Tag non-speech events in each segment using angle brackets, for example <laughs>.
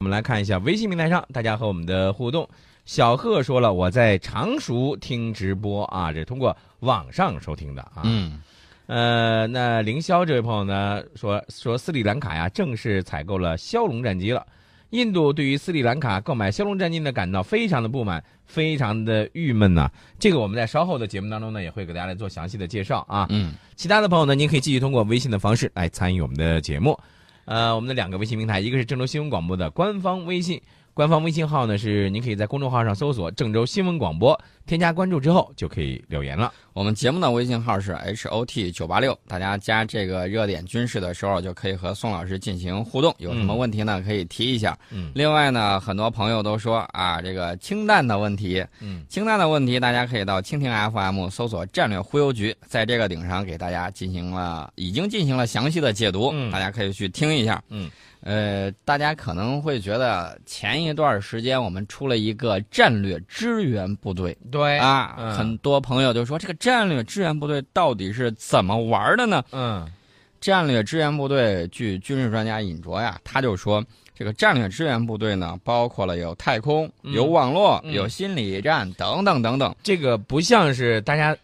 我们来看一下微信平台上大家和我们的互动。小贺说了，我在常熟听直播啊，这通过网上收听的啊。嗯，呃，那凌霄这位朋友呢说说斯里兰卡呀正式采购了枭龙战机了。印度对于斯里兰卡购买枭龙战机呢感到非常的不满，非常的郁闷呐、这个我们在稍后的节目当中呢也会给大家来做详细的介绍啊。嗯，其他的朋友呢，您可以继续通过微信的方式来参与我们的节目。呃，我们的两个微信平台，一个是郑州新闻广播的官方微信，官方微信号呢是您可以在公众号上搜索“郑州新闻广播”，添加关注之后就可以留言了。我们节目的微信号是 H O T 九八六，大家加这个热点军事的时候，就可以和宋老师进行互动。有什么问题呢？可以提一下。嗯另外呢，很多朋友都说啊，这个氢弹的问题，嗯，氢弹的问题，大家可以到蜻蜓 FM 搜索“战略忽悠局”，在这个顶上给大家进行了已经进行了详细的解读，嗯大家可以去听一下。嗯，呃，大家可能会觉得前一段时间我们出了一个战略支援部队对啊，嗯很多朋友就说这个战略支援部队到底是怎么玩的呢？嗯战略支援部队，据军事专家尹卓呀，他就说，这个战略支援部队呢，包括了有太空、嗯有网络、嗯有心理战等等等等。这个不像是大家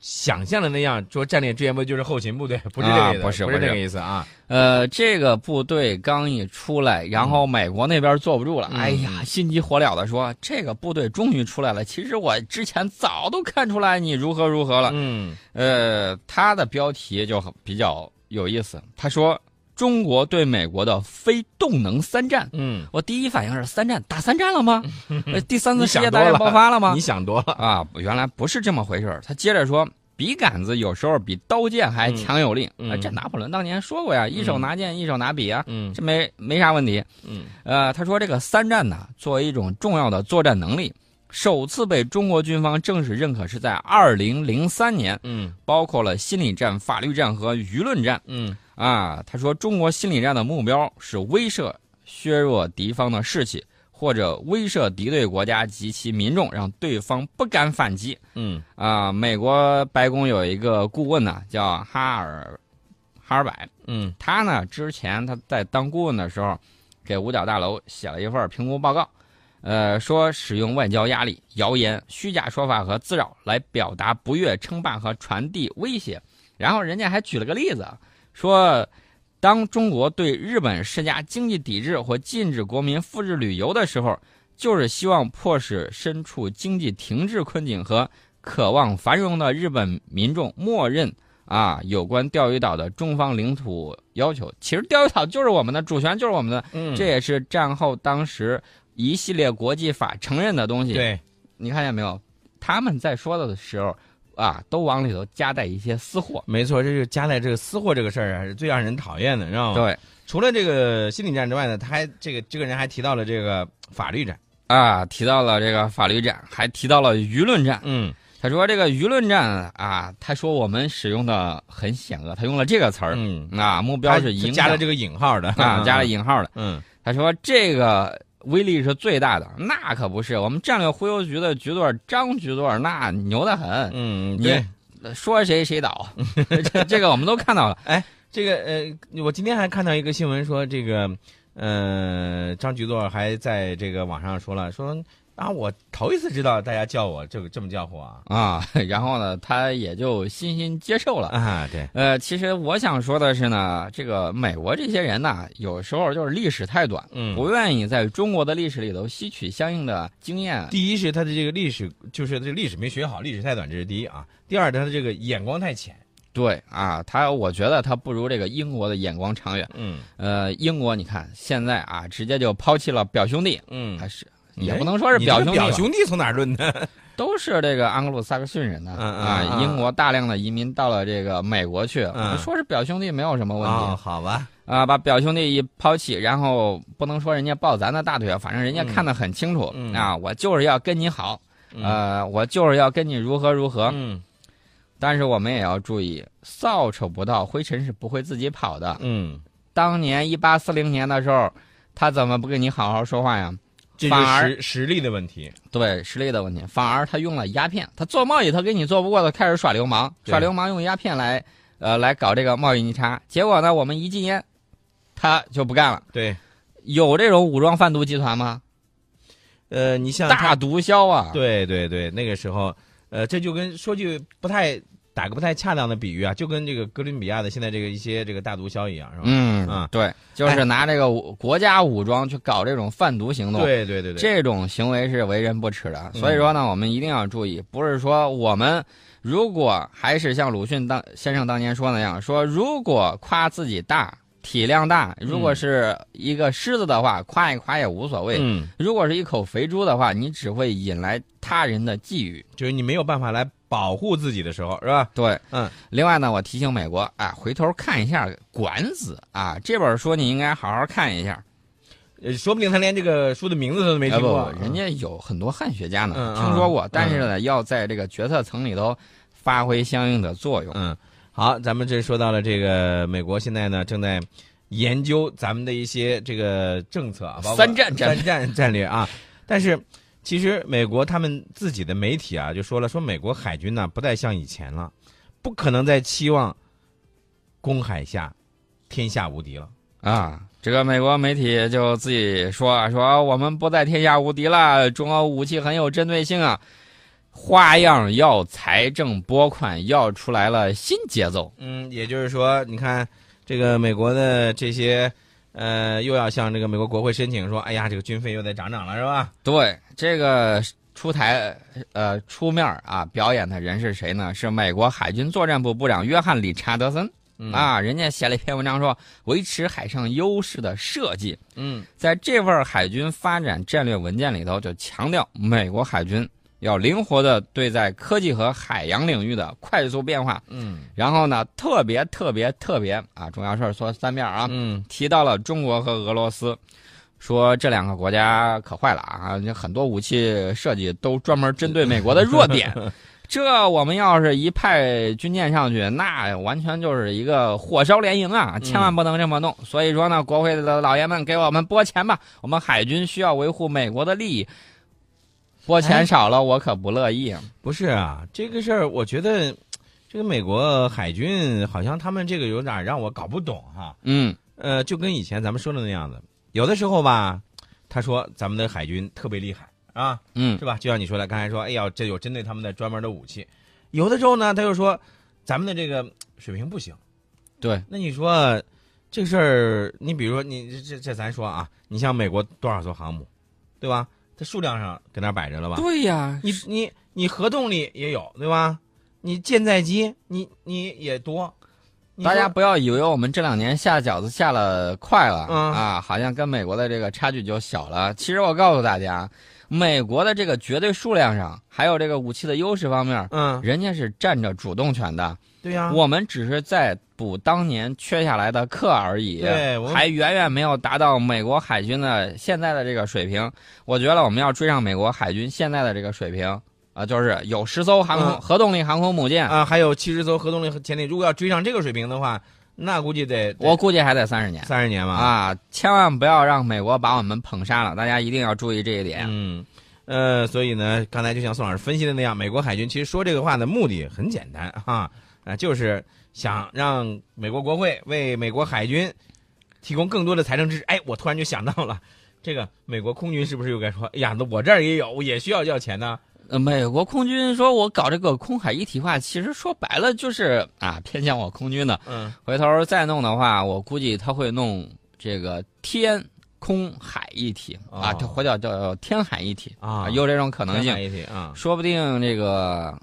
想象的那样，说战略支援部就是后勤部队，<laughs> 不是这个意思，啊不是不是这个意思啊。呃，这个部队刚一出来，然后美国那边坐不住了，嗯哎呀，心急火燎的说，这个部队终于出来了。其实我之前早都看出来你如何如何了。嗯呃，他的标题就比较有意思，他说中国对美国的非动能三战。嗯，我第一反应是三战打三战了吗？<laughs> 呃第三次世界大战爆发了吗你？想多了。啊，原来不是这么回事儿他接着说，笔杆子有时候比刀剑还强有力。嗯嗯啊这拿破仑当年说过呀，一手拿剑，一手拿笔啊，嗯这没没啥问题。嗯呃，他说这个三战呢，作为一种重要的作战能力，首次被中国军方正式认可是在二零零三年，嗯。包括了心理战、法律战和舆论战。嗯。啊，他说中国心理战的目标是威慑、削弱敌方的士气，或者威慑敌对国家及其民众，让对方不敢反击。嗯。啊，美国白宫有一个顾问呢，叫哈尔哈尔柏，嗯。他呢之前他在当顾问的时候，给五角大楼写了一份评估报告，呃，说使用外交压力、谣言、虚假说法和滋扰来表达不悦、称霸和传递威胁。然后人家还举了个例子，说当中国对日本施加经济抵制或禁止国民赴日旅游的时候，就是希望迫使身处经济停滞困境和渴望繁荣的日本民众默认啊有关钓鱼岛的中方领土要求。其实钓鱼岛就是我们的主权，就是我们的，嗯，这也是战后当时一系列国际法承认的东西。对，你看见没有？他们在说的时候啊，都往里头夹带一些私货。没错，这是夹带这个私货这个事儿啊，是最让人讨厌的，知道吗？。对除了这个心理战之外呢，他还这个这个人还提到了这个法律战。啊，提到了这个法律战，还提到了舆论战。嗯他说这个舆论战啊，他说我们使用的很险恶，他用了这个词儿。嗯，啊，目标是影响加了这个引号的啊，加了。引号的。<laughs> 嗯他说这个威力是最大的，那可不是。我们战略忽悠局的局座张局座那牛得很，嗯，你对。说谁谁倒，<laughs> 这这个我们都看到了。哎这个呃，我今天还看到一个新闻说，这个呃，张局座还在这个网上说了，说啊，我头一次知道大家叫我这个这么叫呼啊啊，然后呢，他也就欣欣接受了。啊，对，呃，其实我想说的是呢，这个美国这些人呢，有时候就是历史太短，嗯，不愿意在中国的历史里头吸取相应的经验。第一是他的这个历史，就是这历史没学好，历史太短，这是第一啊。第二，他的这个眼光太浅。对啊，他我觉得他不如这个英国的眼光长远。嗯呃，英国你看现在啊，直接就抛弃了表兄弟，嗯还是也不能说是表兄弟，表兄弟从哪儿论的？<laughs> 都是这个安格鲁萨克逊人呢。嗯嗯啊，嗯英国大量的移民到了这个美国去，嗯说是表兄弟没有什么问题。哦，好吧，啊，把表兄弟一抛弃，然后不能说人家抱咱的大腿，反正人家嗯看得很清楚、嗯啊，我就是要跟你好，嗯呃，我就是要跟你如何如何。嗯但是我们也要注意，扫帚不到，灰尘是不会自己跑的。嗯，当年一八四零年的时候，他怎么不跟你好好说话呀？这反而实力的问题。对实力的问题，反而他用了鸦片，他做贸易他跟你做不过，他开始耍流氓，耍流氓用鸦片来，呃，来搞这个贸易逆差。结果呢，我们一禁烟，他就不干了。对，有这种武装贩毒集团吗？呃，你像大，毒枭啊！对对对，那个时候，呃，这就跟说句不太打个不太恰当的比喻啊，就跟这个哥伦比亚的现在这个一些这个大毒枭一样，是吧？嗯啊对，就是拿这个国家武装去搞这种贩毒行动。对对对对，这种行为是为人不耻的，嗯所以说呢，我们一定要注意，不是说我们如果还是像鲁迅当先生当年说那样，说如果夸自己大体量大，如果是一个狮子的话，夸一夸也无所谓；嗯，如果是一口肥猪的话，你只会引来他人的觊觎。就是你没有办法来保护自己的时候，是吧？对，嗯。另外呢，我提醒美国啊，回头看一下《管子》啊，这本书你应该好好看一下。呃，说不定他连这个书的名字都没听过，不，人家有很多汉学家呢，嗯听说过，嗯但是呢，要在这个决策层里头发挥相应的作用。嗯，好，咱们这说到了这个美国现在呢正在研究咱们的一些这个政策啊，包括三战战三战战略啊。但是其实美国他们自己的媒体啊就说了，说美国海军呢不再像以前了，不可能再期望公海下天下无敌了。啊，这个美国媒体就自己说啊，说我们不再天下无敌了，中俄武器很有针对性啊，花样要财政拨款要出来了新节奏。嗯，也就是说，你看这个美国的这些。呃，又要向这个美国国会申请说，哎呀，这个军费又得涨涨了，是吧？对，这个出台呃出面啊表演的人是谁呢？是美国海军作战部部长约翰·理查德森。嗯啊，人家写了一篇文章说，维持海上优势的设计，嗯在这份海军发展战略文件里头就强调，美国海军要灵活的对在科技和海洋领域的快速变化。嗯然后呢，特别特别特别啊，重要事儿说三遍啊，嗯提到了中国和俄罗斯，说这两个国家可坏了啊，很多武器设计都专门针对美国的弱点。<laughs> 这我们要是一派军舰上去，那完全就是一个火烧连营啊！千万不能这么弄。所以说呢，国会的老爷们给我们拨钱吧，我们海军需要维护美国的利益。拨钱少了，我可不乐意。不是啊，这个事儿我觉得，这个美国海军好像他们这个有点让我搞不懂哈。嗯呃，就跟以前咱们说的那样子，有的时候吧，他说咱们的海军特别厉害啊，嗯是吧？就像你说的，刚才说，哎呀，这有针对他们的专门的武器。有的时候呢，他又说咱们的这个水平不行。对，那你说这个事儿，你比如说你这这这咱说啊，你像美国多少艘航母，对吧？它数量上搁那摆着了吧？对呀，你你你核动力也有，对吧？你舰载机你你也多，你大家不要以为我们这两年下饺子下了快了、嗯啊，好像跟美国的这个差距就小了。其实我告诉大家，美国的这个绝对数量上，还有这个武器的优势方面，嗯，人家是占着主动权的。对呀、我们只是在补当年缺下来的课而已，对还远远没有达到美国海军的现在的这个水平。我觉得我们要追上美国海军现在的这个水平啊、就是有十艘航空、嗯核动力航空母舰，啊，还有七十艘核动力潜艇，如果要追上这个水平的话，那估计得我估计还得三十年。三十年嘛。啊，千万不要让美国把我们捧杀了，大家一定要注意这一点。嗯，呃，所以呢，刚才就像宋老师分析的那样，美国海军其实说这个话的目的很简单哈，啊、就是想让美国国会为美国海军提供更多的财政支持。哎，我突然就想到了，这个美国空军是不是又该说，哎呀，那我这儿也有，也需要要钱呢？呃，美国空军说我搞这个空海一体化，其实说白了就是啊偏向我空军的。嗯回头再弄的话，我估计他会弄这个天空海一体、啊，或者叫天海一体啊有这种可能性。一体啊，说不定这个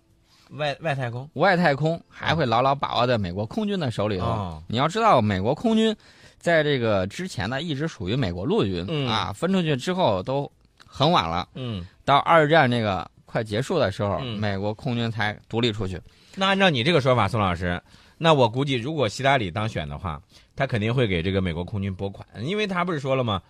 外外太空外太空还会牢牢把握在美国空军的手里头。哦你要知道，美国空军在这个之前呢，一直属于美国陆军、嗯啊，分出去之后都很晚了。嗯，到二战这个快结束的时候，嗯美国空军才独立出去。那按照你这个说法，宋老师，那我估计如果希拉里当选的话，他肯定会给这个美国空军拨款，因为他不是说了吗？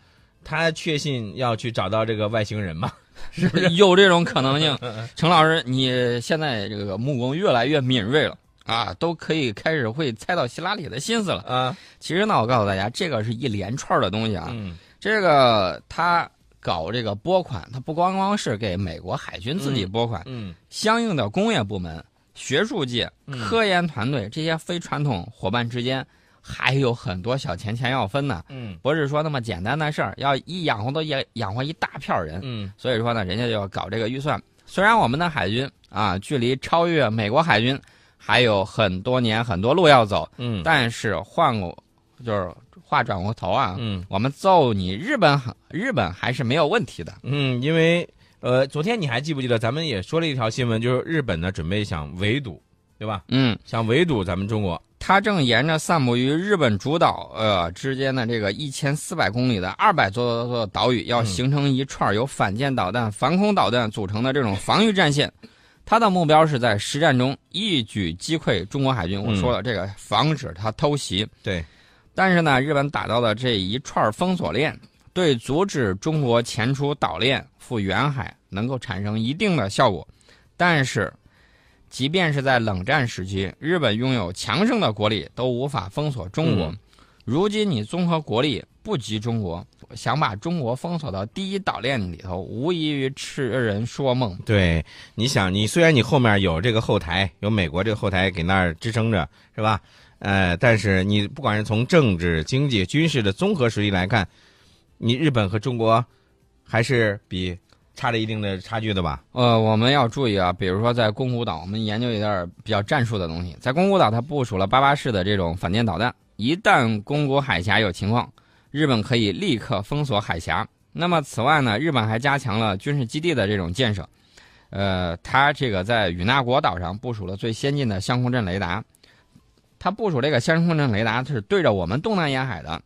他确信要去找到这个外星人嘛，是 <laughs> 不是？有这种可能性。陈老师，你现在这个目光越来越敏锐了啊，都可以开始会猜到希拉里的心思了。啊，其实呢，我告诉大家，这个是一连串的东西啊。嗯这个他搞这个拨款，他不光光是给美国海军自己拨款，嗯相应的工业部门、学术界、嗯科研团队这些非传统伙伴之间，还有很多小钱钱要分呢，嗯不是说那么简单的事儿，要一养活都养养活一大票人。嗯所以说呢，人家就要搞这个预算。虽然我们的海军啊，距离超越美国海军还有很多年、很多路要走，嗯但是换过就是话转过头啊，嗯我们揍你日本，日本还是没有问题的。嗯，因为呃，昨天你还记不记得咱们也说了一条新闻，就是日本呢准备想围堵，对吧？嗯，想围堵咱们中国。它正沿着散布于日本主岛呃之间的这个一千四百公里的二百多座岛屿，要嗯形成一串由反舰导弹、防空导弹组成的这种防御战线。它的目标是在实战中一举击溃中国海军。我说了，这个防止它偷袭。对，但是呢，日本打造的这一串封锁链，对阻止中国前出岛链赴远海能够产生一定的效果。但是，即便是在冷战时期，日本拥有强盛的国力都无法封锁中国。嗯如今你综合国力不及中国，想把中国封锁到第一岛链里头，无异于痴人说梦。对，你想，你虽然你后面有这个后台，有美国这个后台给那儿支撑着，是吧？呃，但是你不管是从政治、经济、军事的综合实力来看，你日本和中国还是比差着一定的差距的吧？呃，我们要注意啊，比如说在宫古岛，我们研究一点比较战术的东西。在宫古岛，它部署了八八式的这种反舰导弹，一旦宫古海峡有情况，日本可以立刻封锁海峡。那么此外呢，日本还加强了军事基地的这种建设。呃，它这个在与那国岛上部署了最先进的相控阵雷达。它部署这个相控阵雷达是对着我们东南沿海的，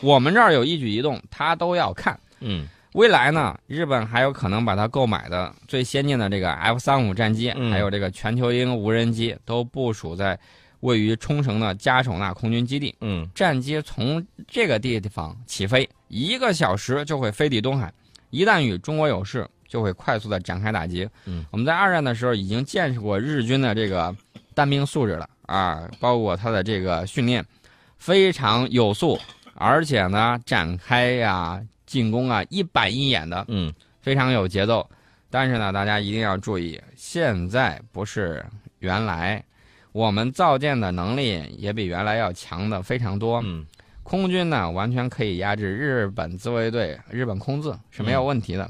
我们这儿有一举一动，它都要看。嗯未来呢，日本还有可能把它购买的最先进的这个 F 三五战机，嗯还有这个全球鹰无人机，都部署在位于冲绳的加手纳空军基地。嗯战机从这个地方起飞，一个小时就会飞抵东海。一旦与中国有事，就会快速的展开打击。嗯，我们在二战的时候已经见识过日军的这个单兵素质了啊，包括他的这个训练非常有素，而且呢展开呀、进攻啊一板一眼的，嗯非常有节奏。但是呢，大家一定要注意，现在不是原来，我们造舰的能力也比原来要强的非常多。嗯空军呢，完全可以压制日本自卫队、日本空自是没有问题的。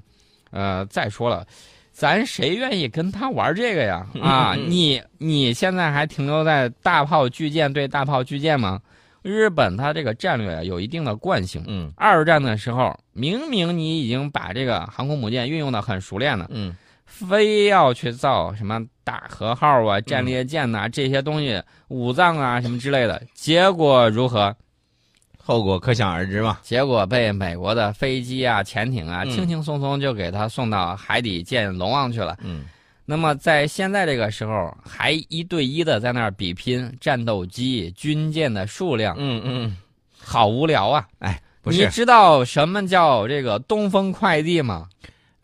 呃，再说了，咱谁愿意跟他玩这个呀？啊，<laughs> 你你现在还停留在大炮巨舰对大炮巨舰吗？日本它这个战略有一定的惯性。嗯二战的时候，明明你已经把这个航空母舰运用的很熟练了，嗯非要去造什么大和号啊、战列舰呐、这些东西，武藏啊什么之类的，结果如何？后果可想而知嘛。结果被美国的飞机啊、潜艇啊，嗯轻轻松松就给他送到海底见龙王去了。嗯那么在现在这个时候，还一对一的在那儿比拼战斗机、军舰的数量，嗯嗯，好无聊啊！不是，你知道什么叫这个东风快递吗？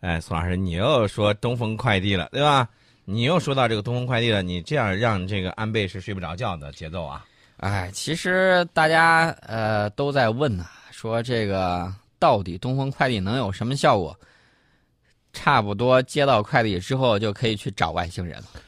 哎，宋老师，你又说东风快递了，对吧？你又说到这个东风快递了，你这样让这个安倍是睡不着觉的节奏啊。哎，其实大家呃都在问呐、说这个到底东风快递能有什么效果？差不多接到快递之后就可以去找外星人了。